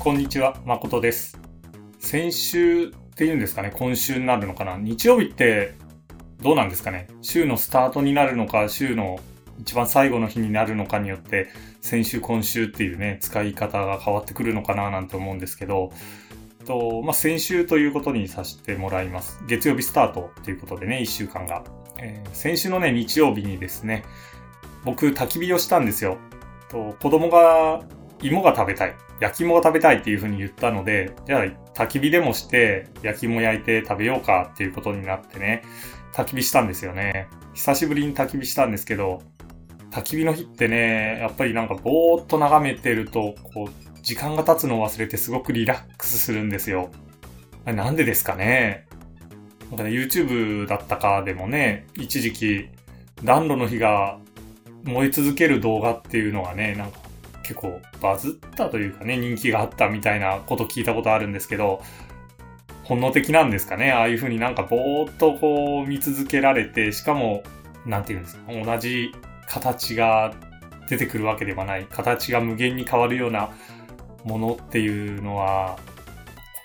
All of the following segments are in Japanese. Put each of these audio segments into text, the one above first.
こんにちは、誠です。先週っていうんですかね、今週になるのかな。日曜日ってどうなんですかね。週のスタートになるのか、週の一番最後の日になるのかによって、先週、今週っていうね、使い方が変わってくるのかななんて思うんですけど、と、まあ、先週ということにさせてもらいます。月曜日スタートということでね、1週間が。えー先週のね、日曜日にですね、僕、焚き火をしたんですよ。と、子供が芋が食べたい。焼き芋が食べたいっていう風に言ったので、じゃあ焚き火でもして焼き芋焼いて食べようかっていうことになってね、焚き火したんですよね。久しぶりに焚き火したんですけど、焚き火の日ってね、やっぱりなんかぼーっと眺めてると、こう、時間が経つのを忘れてすごくリラックスするんですよ。なんでですかね？なんかね、YouTube だったかでもね、一時期暖炉の火が燃え続ける動画っていうのがね、なんか結構バズったというかね、人気があったみたいなこと聞いたことあるんですけど、本能的なんですかね？ああいう風になんかぼーっとこう見続けられて、しかも、なんていうんですか、同じ形が出てくるわけではない、形が無限に変わるようなものっていうのは、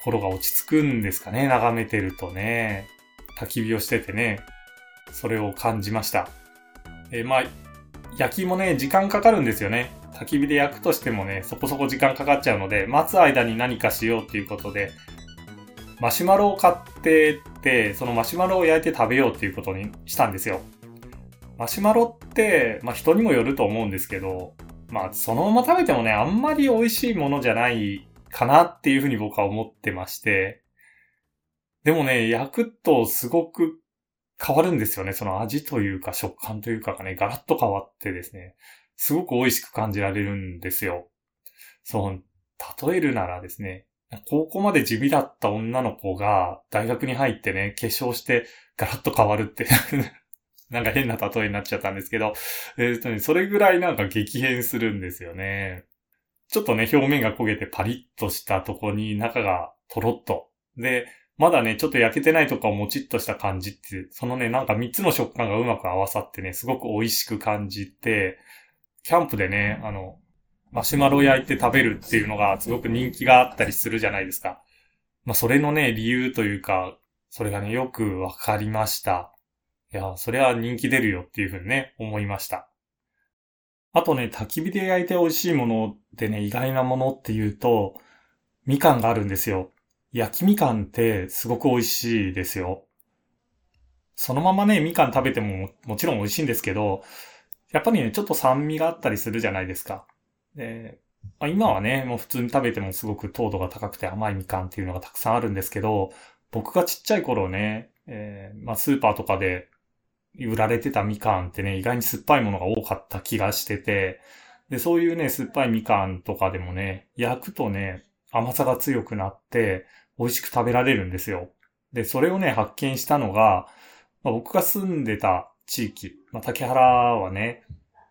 心が落ち着くんですかね、眺めてるとね。焚き火をしててね、それを感じました。えーまあ、焼き芋ね、時間かかるんですよね。焚き火で焼くとしてもね、そこそこ時間かかっちゃうので、待つ間に何かしようっていうことで、マシュマロを買ってって、そのマシュマロを焼いて食べようっていうことにしたんですよ。マシュマロって、まあ人にもよると思うんですけど、まあそのまま食べてもね、あんまり美味しいものじゃないかなっていうふうに僕は思ってまして、でもね、焼くとすごく変わるんですよね。その味というか食感というかがね、ガラッと変わってですね、すごく美味しく感じられるんですよ。そう、例えるならですね、高校まで地味だった女の子が大学に入ってね、化粧してガラッと変わるって、なんか変な例えになっちゃったんですけど、えーとね、それぐらいなんか激変するんですよね。ちょっとね、表面が焦げてパリッとしたとこに中がトロッと。で、まだね、ちょっと焼けてないとかをもちっとした感じって、そのね、なんか3つの食感がうまく合わさってね、すごく美味しく感じて、キャンプでね、あの、マシュマロ焼いて食べるっていうのがすごく人気があったりするじゃないですか。まあ、それのね、理由というか、それがね、よくわかりました。いや、それは人気出るよっていうふうにね、思いました。あとね、焚き火で焼いて美味しいものでね、意外なものっていうと、みかんがあるんですよ。焼きみかんってすごく美味しいですよ。そのままね、みかん食べてももちろん美味しいんですけど、やっぱりね、ちょっと酸味があったりするじゃないですか。で、まあ、今はね、もう普通に食べてもすごく糖度が高くて甘いみかんっていうのがたくさんあるんですけど、僕がちっちゃい頃ね、えーまあスーパーとかで売られてたみかんってね、意外に酸っぱいものが多かった気がしてて、で、そういうね、酸っぱいみかんとかでもね、焼くとね、甘さが強くなって、美味しく食べられるんですよ。で、それをね、発見したのが、まあ、僕が住んでた地域、まあ、竹原はね、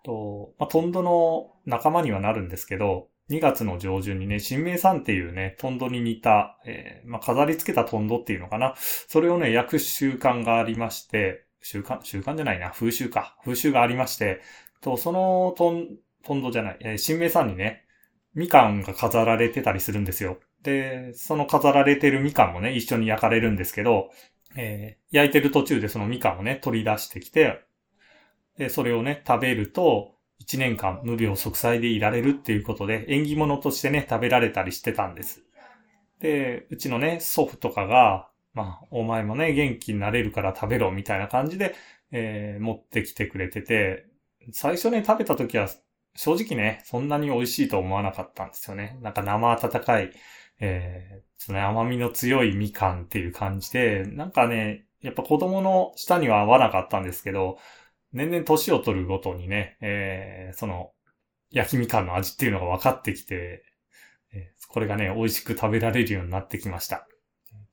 と、まあ、トンドの仲間にはなるんですけど、2月の上旬にね、新名産っていうね、トンドに似た、えーまあ、飾り付けたトンドっていうのかな。それをね、焼く習慣がありまして、習慣、習慣じゃないな、風習か。風習がありまして、と、そのトン、トンドじゃない、えー新名産にね、みかんが飾られてたりするんですよ。で、その飾られてるみかんもね、一緒に焼かれるんですけど、えー焼いてる途中でそのみかんをね、取り出してきて、で、それをね、食べると、一年間無病息災でいられるっていうことで、縁起物としてね、食べられたりしてたんです。で、うちのね、祖父とかが、まあ、お前もね、元気になれるから食べろ、みたいな感じで、えー持ってきてくれてて、最初ね、食べた時は、正直ね、そんなに美味しいと思わなかったんですよね。なんか生温かい、えー、ちょっとね、甘みの強いみかんっていう感じで、なんかね、やっぱ子供の舌には合わなかったんですけど、年々年を取るごとにね、えーその、焼きみかんの味っていうのが分かってきて、えーこれがね、美味しく食べられるようになってきました。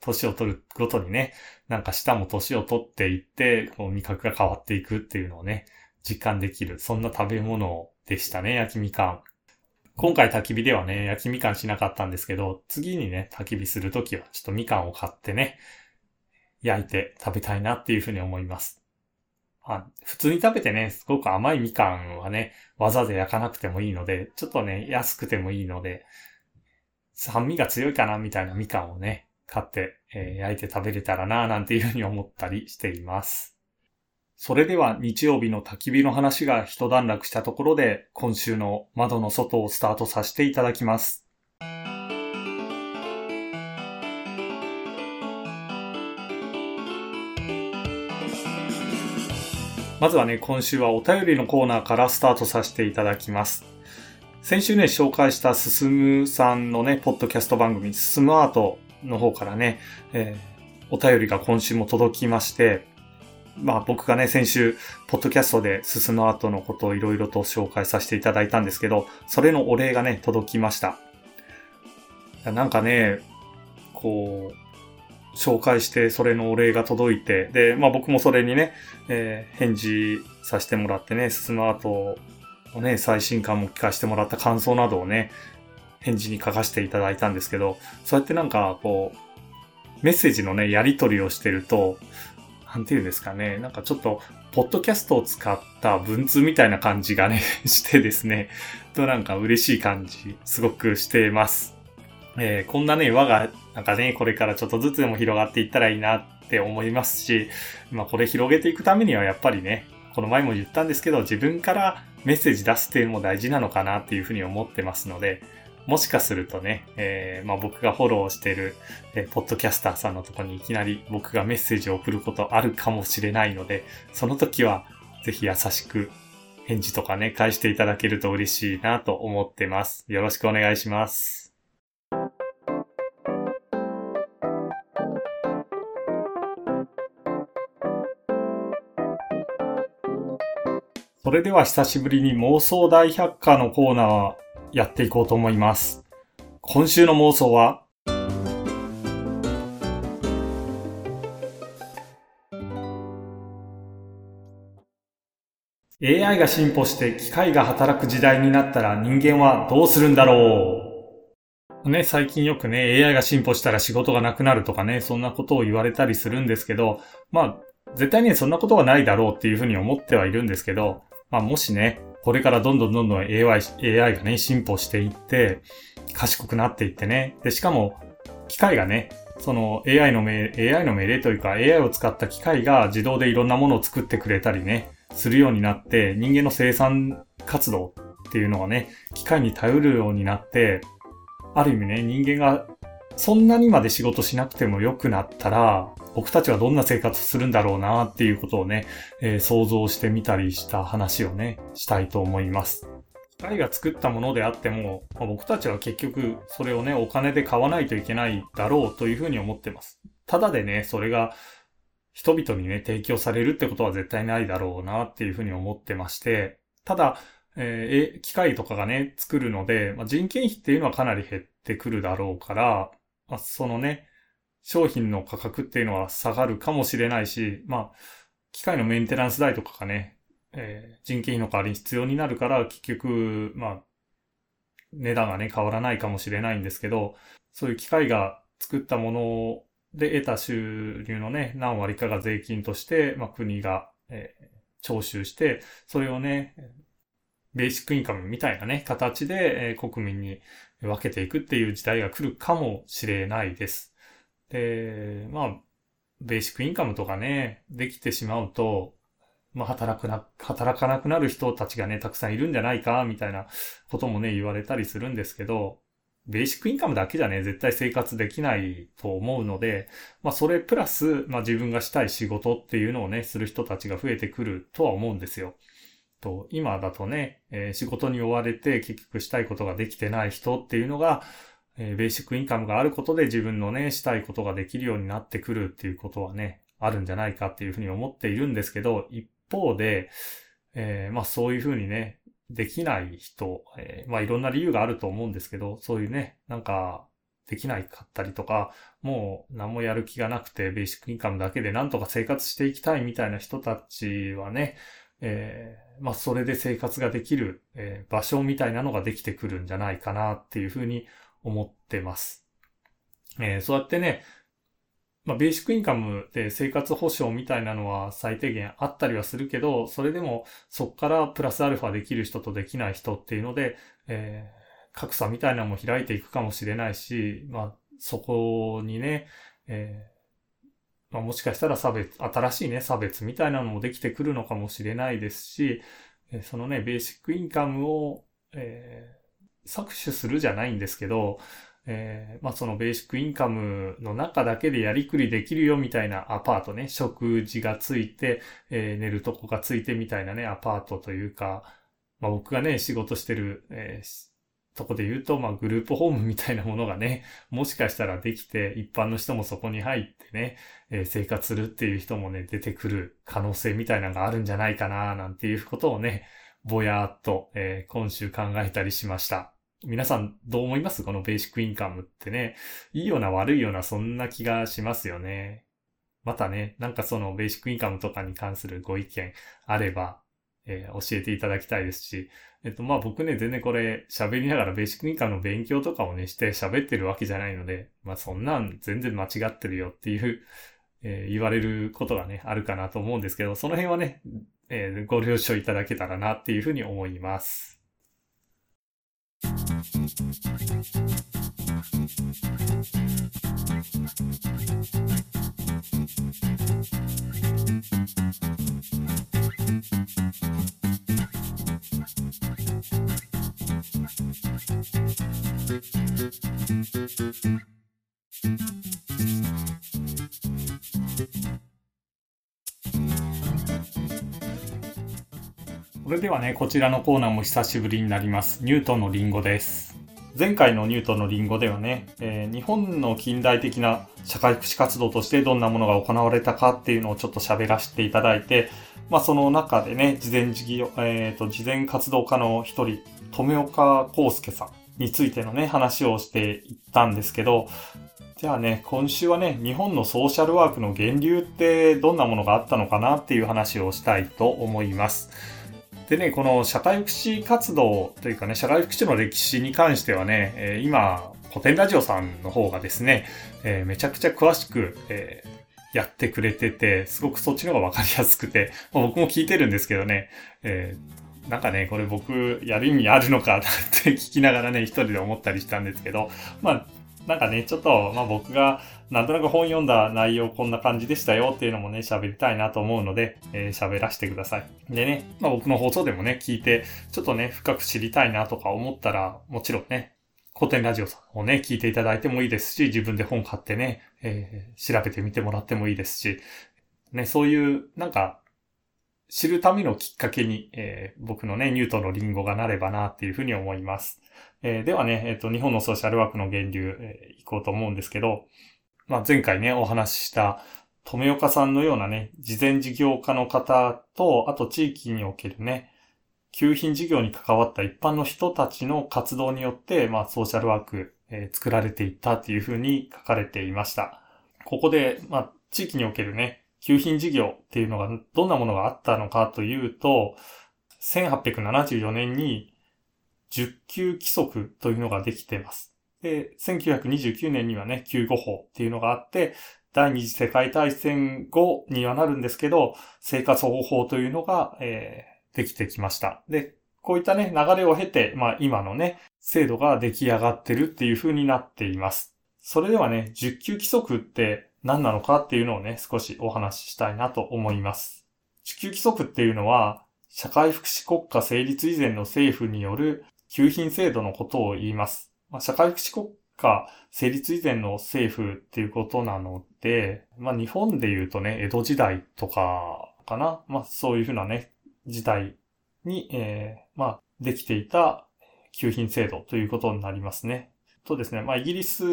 年を取るごとにね、なんか舌も年を取っていって、こう味覚が変わっていくっていうのをね、実感できる、そんな食べ物でしたね、焼きみかん。今回焚き火ではね、焼きみかんしなかったんですけど、次にね、焚き火するときはちょっとみかんを買ってね、焼いて食べたいなっていうふうに思います。あ普通に食べてね、すごく甘いみかんはね、わざわざ焼かなくてもいいので、ちょっとね、安くてもいいので、酸味が強いかなみたいなみかんをね、買って、えー、焼いて食べれたらななんていうふうに思ったりしています。それでは日曜日の焚き火の話が一段落したところで、今週の窓の外をスタートさせていただきます。まずはね、今週はお便りのコーナーからスタートさせていただきます。先週ね、紹介したすすむさんのね、ポッドキャスト番組、すすむアートの方からね、えー、お便りが今週も届きまして、まあ僕がね、先週、ポッドキャストで進む後のことをいろいろと紹介させていただいたんですけど、それのお礼がね、届きました。なんかね、こう、紹介してそれのお礼が届いて、で、まあ僕もそれにね、えー、返事させてもらってね、進む後のね、最新刊も聞かせてもらった感想などをね、返事に書かせていただいたんですけど、そうやってなんかこう、メッセージのね、やり取りをしてると、なんていうんですかね、なんかちょっと、ポッドキャストを使った文通みたいな感じがね、してですね、となんか嬉しい感じ、すごくしてます。えー、こんなね、輪が、なんかね、これからちょっとずつでも広がっていったらいいなって思いますし、まあこれ広げていくためにはやっぱりね、この前も言ったんですけど、自分からメッセージ出すっていうのも大事なのかなっていうふうに思ってますので、もしかするとね、えー、まあ、僕がフォローしてる、えー、ポッドキャスターさんのとこにいきなり僕がメッセージを送ることあるかもしれないので、その時はぜひ優しく返事とかね、返していただけると嬉しいなと思ってます。よろしくお願いします。それでは久しぶりに妄想大百科のコーナーやっていこうと思います。今週の妄想は、AI が進歩して機械が働く時代になったら人間はどうするんだろうね、最近よくね、AI が進歩したら仕事がなくなるとかね、そんなことを言われたりするんですけど、まあ、絶対にそんなことはないだろうっていうふうに思ってはいるんですけど、まあもしね、これからどんどんどんどん AI, AI がね、進歩していって、賢くなっていってね。で、しかも、機械がね、その AI の命、AI の命令というか AI を使った機械が自動でいろんなものを作ってくれたりね、するようになって、人間の生産活動っていうのがね、機械に頼るようになって、ある意味ね、人間がそんなにまで仕事しなくても良くなったら、僕たちはどんな生活するんだろうなっていうことをね、えー、想像してみたりした話をね、したいと思います。機械が作ったものであっても、まあ、僕たちは結局それをね、お金で買わないといけないだろうというふうに思ってます。ただでね、それが人々にね、提供されるってことは絶対ないだろうなっていうふうに思ってまして、ただ、えー、機械とかがね、作るので、まあ、人件費っていうのはかなり減ってくるだろうから、まあ、そのね、商品の価格っていうのは下がるかもしれないし、まあ、機械のメンテナンス代とかがね、えー、人件費の代わりに必要になるから、結局、まあ、値段がね、変わらないかもしれないんですけど、そういう機械が作ったもので得た収入のね、何割かが税金として、まあ、国が、えー、徴収して、それをね、ベーシックインカムみたいなね、形で、え、国民に分けていくっていう時代が来るかもしれないです。で、まあ、ベーシックインカムとかね、できてしまうと、まあ、働くな、働かなくなる人たちがね、たくさんいるんじゃないか、みたいなこともね、言われたりするんですけど、ベーシックインカムだけじゃね、絶対生活できないと思うので、まあ、それプラス、まあ、自分がしたい仕事っていうのをね、する人たちが増えてくるとは思うんですよ。と、今だとね、えー、仕事に追われて結局したいことができてない人っていうのが、えー、ベーシックインカムがあることで自分のね、したいことができるようになってくるっていうことはね、あるんじゃないかっていうふうに思っているんですけど、一方で、えー、まあそういうふうにね、できない人、えー、まあいろんな理由があると思うんですけど、そういうね、なんか、できないかったりとか、もう何もやる気がなくて、ベーシックインカムだけでなんとか生活していきたいみたいな人たちはね、えー、まあそれで生活ができる、えー、場所みたいなのができてくるんじゃないかなっていうふうに思ってます。えー、そうやってね、まあ、ベーシックインカムで生活保障みたいなのは最低限あったりはするけど、それでもそっからプラスアルファできる人とできない人っていうので、え格差みたいなのも開いていくかもしれないし、まあ、そこにね、えー、まあ、もしかしたら差別、新しいね、差別みたいなのもできてくるのかもしれないですし、そのね、ベーシックインカムを、えー、搾取するじゃないんですけど、えー、まあそのベーシックインカムの中だけでやりくりできるよみたいなアパートね、食事がついて、えー、寝るとこがついてみたいなね、アパートというか、まあ僕がね、仕事してる、えー、とこで言うと、まあグループホームみたいなものがね、もしかしたらできて、一般の人もそこに入ってね、えー、生活するっていう人もね、出てくる可能性みたいなのがあるんじゃないかな、なんていうことをね、ぼやーっと、えー、今週考えたりしました。皆さんどう思います？このベーシックインカムってね。いいような悪いようなそんな気がしますよね。またね、なんかそのベーシックインカムとかに関するご意見あれば、えー、教えていただきたいですし、えっと、まあ僕ね、全然これ喋りながらベーシックインカムの勉強とかをね、して喋ってるわけじゃないので、まあそんなん全然間違ってるよっていう、えー、言われることがね、あるかなと思うんですけど、その辺はね、えー、ご了承いただけたらなっていうふうに思います。ではね、こちらのコーナーも久しぶりになります。ニュートンのリンゴです。前回のニュートンのリンゴではね、えー、日本の近代的な社会福祉活動としてどんなものが行われたかっていうのをちょっと喋らせていただいて、まあその中でね、事前事業、え、ー、と、事前活動家の一人、富岡康介さんについてのね、話をしていったんですけど、じゃあね、今週はね、日本のソーシャルワークの源流ってどんなものがあったのかなっていう話をしたいと思います。でね、この社会福祉活動というかね、社会福祉の歴史に関してはね、え今、古典ラジオさんの方がですね、えめちゃくちゃ詳しく、えやってくれてて、すごくそっちの方がわかりやすくて、まあ、僕も聞いてるんですけどね、えー、なんかね、これ僕やる意味あるのかって聞きながらね、一人で思ったりしたんですけど、まあ、なんかね、ちょっと、まあ僕がなんとなく本読んだ内容こんな感じでしたよっていうのもね、喋りたいなと思うので、えー、喋らせてください。でね、まあ僕の放送でもね、聞いて、ちょっとね、深く知りたいなとか思ったら、もちろんね、古典ラジオさんをね、聞いていただいてもいいですし、自分で本買ってね、えー、調べてみてもらってもいいですし、ね、そういう、なんか、知るためのきっかけに、えー、僕のね、ニュートのリンゴがなればなっていうふうに思います。えー、ではね、えっ、ー、と、日本のソーシャルワークの源流、えー、いこうと思うんですけど、まあ、前回ね、お話しした富岡さんのようなね、事前事業家の方と、あと地域におけるね、給品事業に関わった一般の人たちの活動によって、まあ、ソーシャルワーク、えー、作られていったっていうふうに書かれていました。ここで、まあ、地域におけるね、給品事業っていうのがどんなものがあったのかというと、1874年に10級規則というのができています。で、1929年にはね、救護法っていうのがあって、第二次世界大戦後にはなるんですけど、生活保護法というのが、えー、できてきました。で、こういったね、流れを経て、まあ今のね、制度が出来上がってるっていう風になっています。それではね、10級規則って何なのかっていうのをね、少しお話ししたいなと思います。10級規則っていうのは、社会福祉国家成立以前の政府による給品制度のことを言います。まあ、社会福祉国家成立以前の政府っていうことなので、まあ、日本で言うとね、江戸時代とかかな。まあ、そういうふうなね、時代に、えー、まあ、できていた給品制度ということになりますね。とですね、まあ、イギリス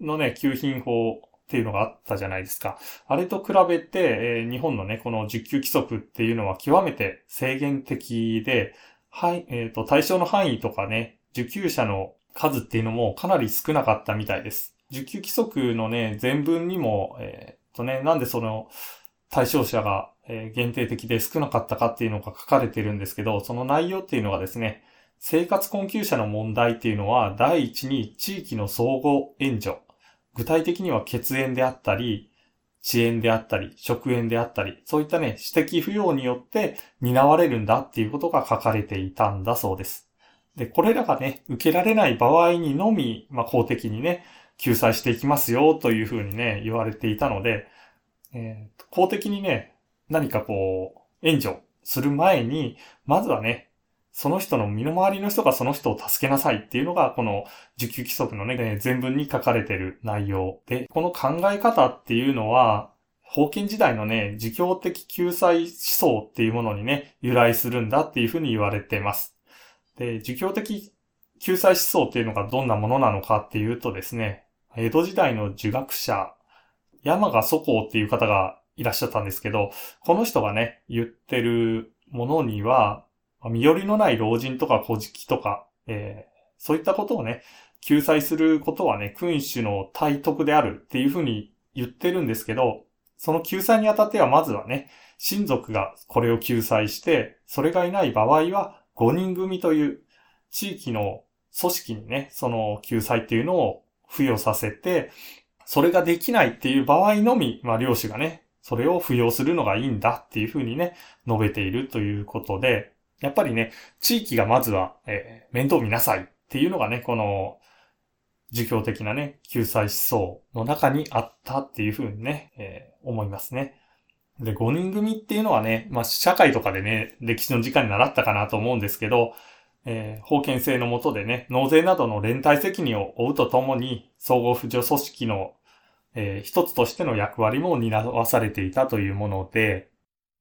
のね、給品法っていうのがあったじゃないですか。あれと比べて、えー、日本のね、この受給規則っていうのは極めて制限的で、はい、えっ、ー、と、対象の範囲とかね、受給者の数っていうのもかなり少なかったみたいです。受給規則のね、全文にも、えっ、ー、とね、なんでその対象者が、えー、限定的で少なかったかっていうのが書かれてるんですけど、その内容っていうのがですね、生活困窮者の問題っていうのは、第一に地域の相互援助。具体的には血縁であったり、遅延であったり、食塩であったり、そういったね、指摘不要によって担われるんだっていうことが書かれていたんだそうです。で、これらがね、受けられない場合にのみ、まあ、公的にね、救済していきますよというふうにね、言われていたので、えー、公的にね、何かこう、援助する前に、まずはね、その人の身の回りの人がその人を助けなさいっていうのが、この受給規則のね、全文に書かれてる内容で、この考え方っていうのは、封建時代のね、自供的救済思想っていうものにね、由来するんだっていうふうに言われています。で、儒教的救済思想っていうのがどんなものなのかっていうとですね、江戸時代の儒学者、山賀祖公っていう方がいらっしゃったんですけど、この人がね、言ってるものには、身寄りのない老人とか小敷とか、えー、そういったことをね、救済することはね、君主の体徳であるっていうふうに言ってるんですけど、その救済にあたってはまずはね、親族がこれを救済して、それがいない場合は、5人組という地域の組織にね、その救済っていうのを付与させて、それができないっていう場合のみ、まあ領主がね、それを付与するのがいいんだっていうふうにね、述べているということで、やっぱりね、地域がまずは、えー、面倒見なさいっていうのがね、この、儒教的なね、救済思想の中にあったっていうふうにね、えー、思いますね。で、5人組っていうのはね、まあ、社会とかでね、歴史の時間に習ったかなと思うんですけど、えー、法権制の下でね、納税などの連帯責任を負うとともに、総合扶助組織の、えー、一つとしての役割も担わされていたというもので、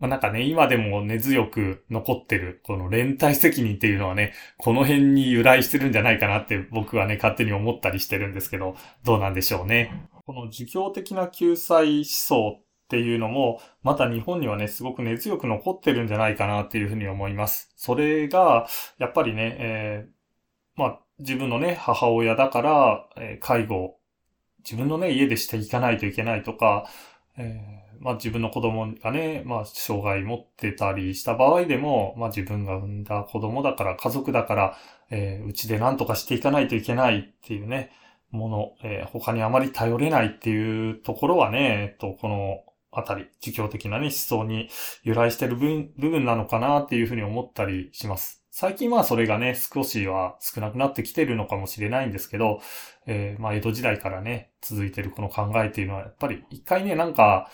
まあ、なんかね、今でも根強く残ってる、この連帯責任っていうのはね、この辺に由来してるんじゃないかなって僕はね、勝手に思ったりしてるんですけど、どうなんでしょうね。この儒教的な救済思想っていうのも、また日本にはね、すごく根強く残ってるんじゃないかなっていうふうに思います。それが、やっぱりね、えー、まあ、自分のね、母親だから、えー、介護、自分のね、家でしていかないといけないとか、えー、まあ自分の子供がね、まあ障害持ってたりした場合でも、まあ自分が産んだ子供だから、家族だから、えー、うちで何とかしていかないといけないっていうね、もの、えー、他にあまり頼れないっていうところはね、えっと、このあたり、儒教的なね、思想に由来してる部分なのかなっていうふうに思ったりします。最近はそれがね、少しは少なくなってきてるのかもしれないんですけど、えー、まあ、江戸時代からね、続いてるこの考えっていうのは、やっぱり一回ね、なんか、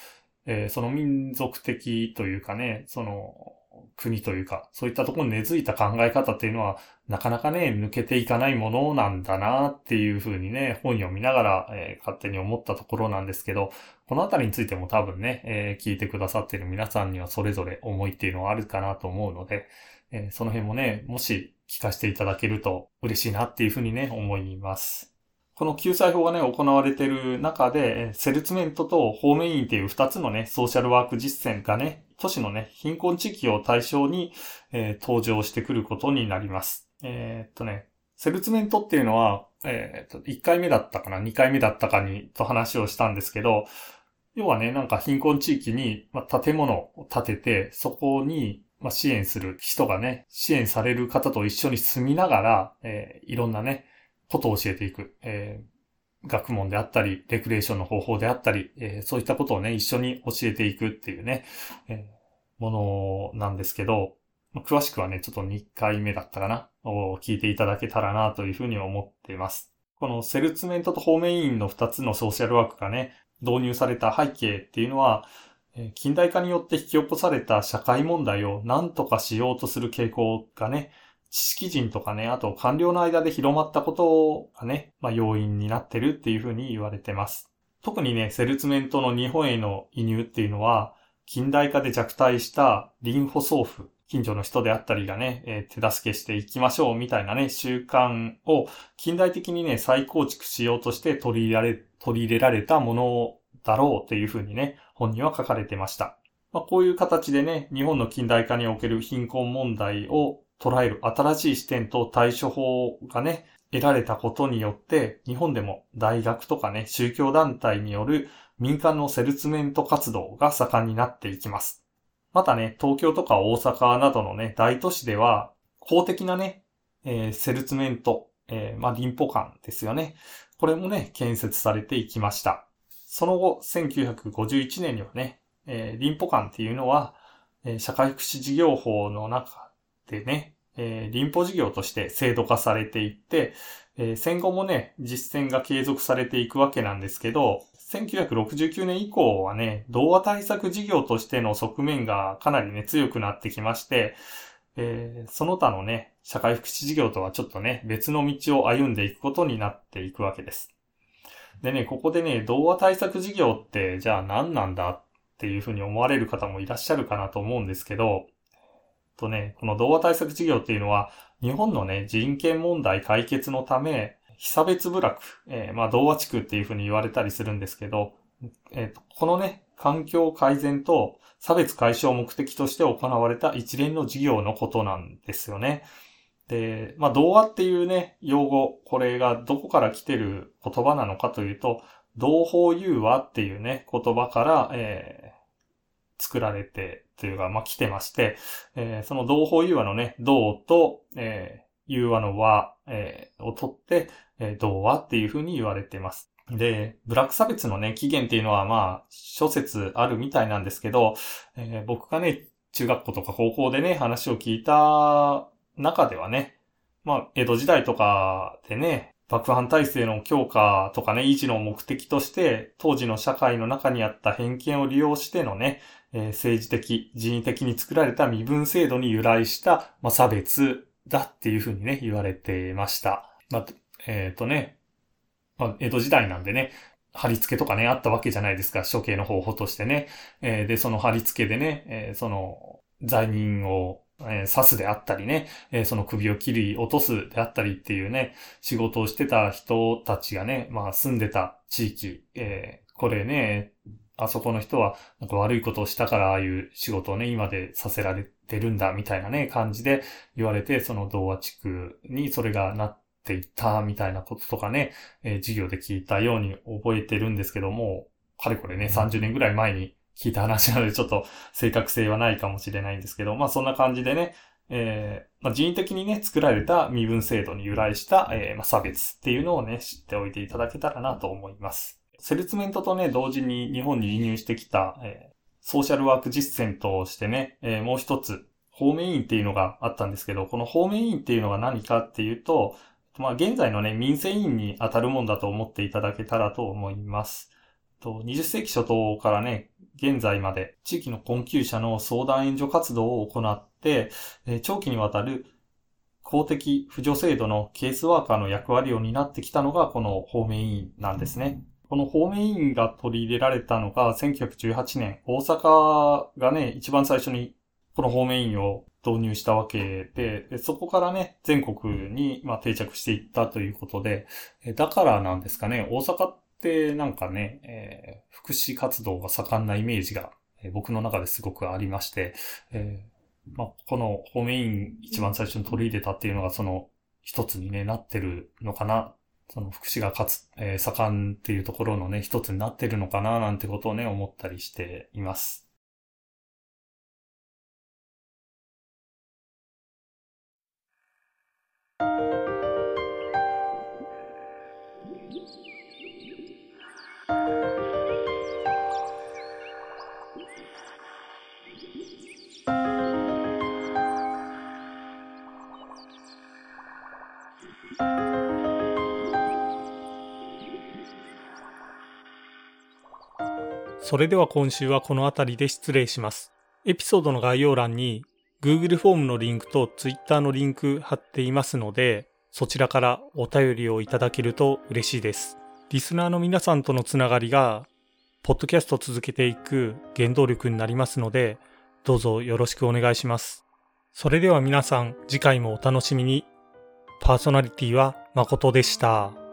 えー、その民族的というかね、その、国というか、そういったところに根付いた考え方っていうのは、なかなかね、抜けていかないものなんだなっていうふうにね、本読みながら、えー、勝手に思ったところなんですけど、このあたりについても多分ね、えー、聞いてくださっている皆さんにはそれぞれ思いっていうのはあるかなと思うので、えー、その辺もね、もし聞かせていただけると嬉しいなっていうふうにね、思います。この救済法がね、行われている中で、セルツメントとホーメインっていう二つのね、ソーシャルワーク実践がね、都市のね、貧困地域を対象に、えー、登場してくることになります。えー、っとね、セルツメントっていうのは、えー、っと、1回目だったかな、2回目だったかに、と話をしたんですけど、要はね、なんか貧困地域に、ま、建物を建てて、そこに、ま、支援する人がね、支援される方と一緒に住みながら、えー、いろんなね、ことを教えていく。えー、学問であったり、レクレーションの方法であったり、えー、そういったことをね、一緒に教えていくっていうね、えー、ものなんですけど、詳しくはね、ちょっと2回目だったかな、を聞いていただけたらなというふうに思っています。このセルツメントとホーメインの2つのソーシャルワークがね、導入された背景っていうのは、近代化によって引き起こされた社会問題を何とかしようとする傾向がね、知識人とかね、あと官僚の間で広まったことがね、まあ要因になってるっていうふうに言われてます。特にね、セルツメントの日本への移入っていうのは、近代化で弱体したリンフォ送付、近所の人であったりがね、えー、手助けしていきましょうみたいなね、習慣を近代的にね、再構築しようとして取り入れられ、取り入れられたものだろうというふうにね、本には書かれてました。まあ、こういう形でね、日本の近代化における貧困問題を捉える新しい視点と対処法がね、得られたことによって、日本でも大学とかね、宗教団体による民間のセルツメント活動が盛んになっていきます。またね、東京とか大阪などのね、大都市では、公的なね、えー、セルツメント、えー、まあ、臨歩館ですよね。これもね、建設されていきました。その後、1951年にはね、えー、臨歩館っていうのは、え、社会福祉事業法の中でね、えー、臨法事業として制度化されていって、えー、戦後もね、実践が継続されていくわけなんですけど、1969年以降はね、童話対策事業としての側面がかなりね、強くなってきまして、えー、その他のね、社会福祉事業とはちょっとね、別の道を歩んでいくことになっていくわけです。でね、ここでね、童話対策事業ってじゃあ何なんだっていうふうに思われる方もいらっしゃるかなと思うんですけど、とね、この童話対策事業っていうのは、日本のね、人権問題解決のため、被差別部落、えー、まあ、童話地区っていうふうに言われたりするんですけど、えー、とこのね、環境改善と差別解消を目的として行われた一連の事業のことなんですよね。で、まあ、童話っていうね、用語、これがどこから来てる言葉なのかというと、同法融和っていうね、言葉から、えー、作られて、というか、まあ、来てまして、えー、その同法融和のね、同と、えー、融和の和、えー、を取って、えー、同和っていうふうに言われています。で、ブラック差別のね、起源っていうのはまあ、諸説あるみたいなんですけど、えー、僕がね、中学校とか高校でね、話を聞いた中ではね、まあ、江戸時代とかでね、爆犯体制の強化とかね、維持の目的として、当時の社会の中にあった偏見を利用してのね、えー、政治的、人為的に作られた身分制度に由来した、まあ、差別だっていうふうにね、言われてました。まあ、えっ、ー、とね、まあ、江戸時代なんでね、貼り付けとかね、あったわけじゃないですか、処刑の方法としてね。えー、で、その貼り付けでね、えー、その、罪人を、えー、刺すであったりね、えー、その首を切り落とすであったりっていうね、仕事をしてた人たちがね、まあ住んでた地域、えー、これね、あそこの人はなんか悪いことをしたからああいう仕事をね、今でさせられてるんだみたいなね、感じで言われて、その童話地区にそれがなっていったみたいなこととかね、えー、授業で聞いたように覚えてるんですけども、かれこれね、30年ぐらい前に聞いた話なのでちょっと正確性はないかもしれないんですけど、まあそんな感じでね、えーまあ、人為的にね、作られた身分制度に由来した、えーまあ、差別っていうのをね、知っておいていただけたらなと思います。セルツメントとね、同時に日本に輸入してきた、えー、ソーシャルワーク実践としてね、えー、もう一つ、方面院っていうのがあったんですけど、この方面院っていうのが何かっていうと、まあ現在のね、民生委員に当たるもんだと思っていただけたらと思います。と20世紀初頭からね、現在まで地域の困窮者の相談援助活動を行って、え長期にわたる公的扶助制度のケースワーカーの役割を担ってきたのがこの方面委員なんですね。この方面委員が取り入れられたのが1918年、大阪がね、一番最初にこの方面委員を導入したわけで、でそこからね、全国に、ま定着していったということで、だからなんですかね、大阪ってなんかね、えー、福祉活動が盛んなイメージが、えー、僕の中ですごくありまして、えーまあ、この方面委員一番最初に取り入れたっていうのがその一つにね、なってるのかなその福祉がかつ、えー、盛んっていうところのね、一つになってるのかななんてことをね、思ったりしています。それでは今週はこの辺りで失礼します。エピソードの概要欄に Google フォームのリンクと Twitter のリンク貼っていますので、そちらからお便りをいただけると嬉しいです。リスナーの皆さんとのつながりが、ポッドキャスト続けていく原動力になりますので、どうぞよろしくお願いします。それでは皆さん、次回もお楽しみに。パーソナリティは誠でした。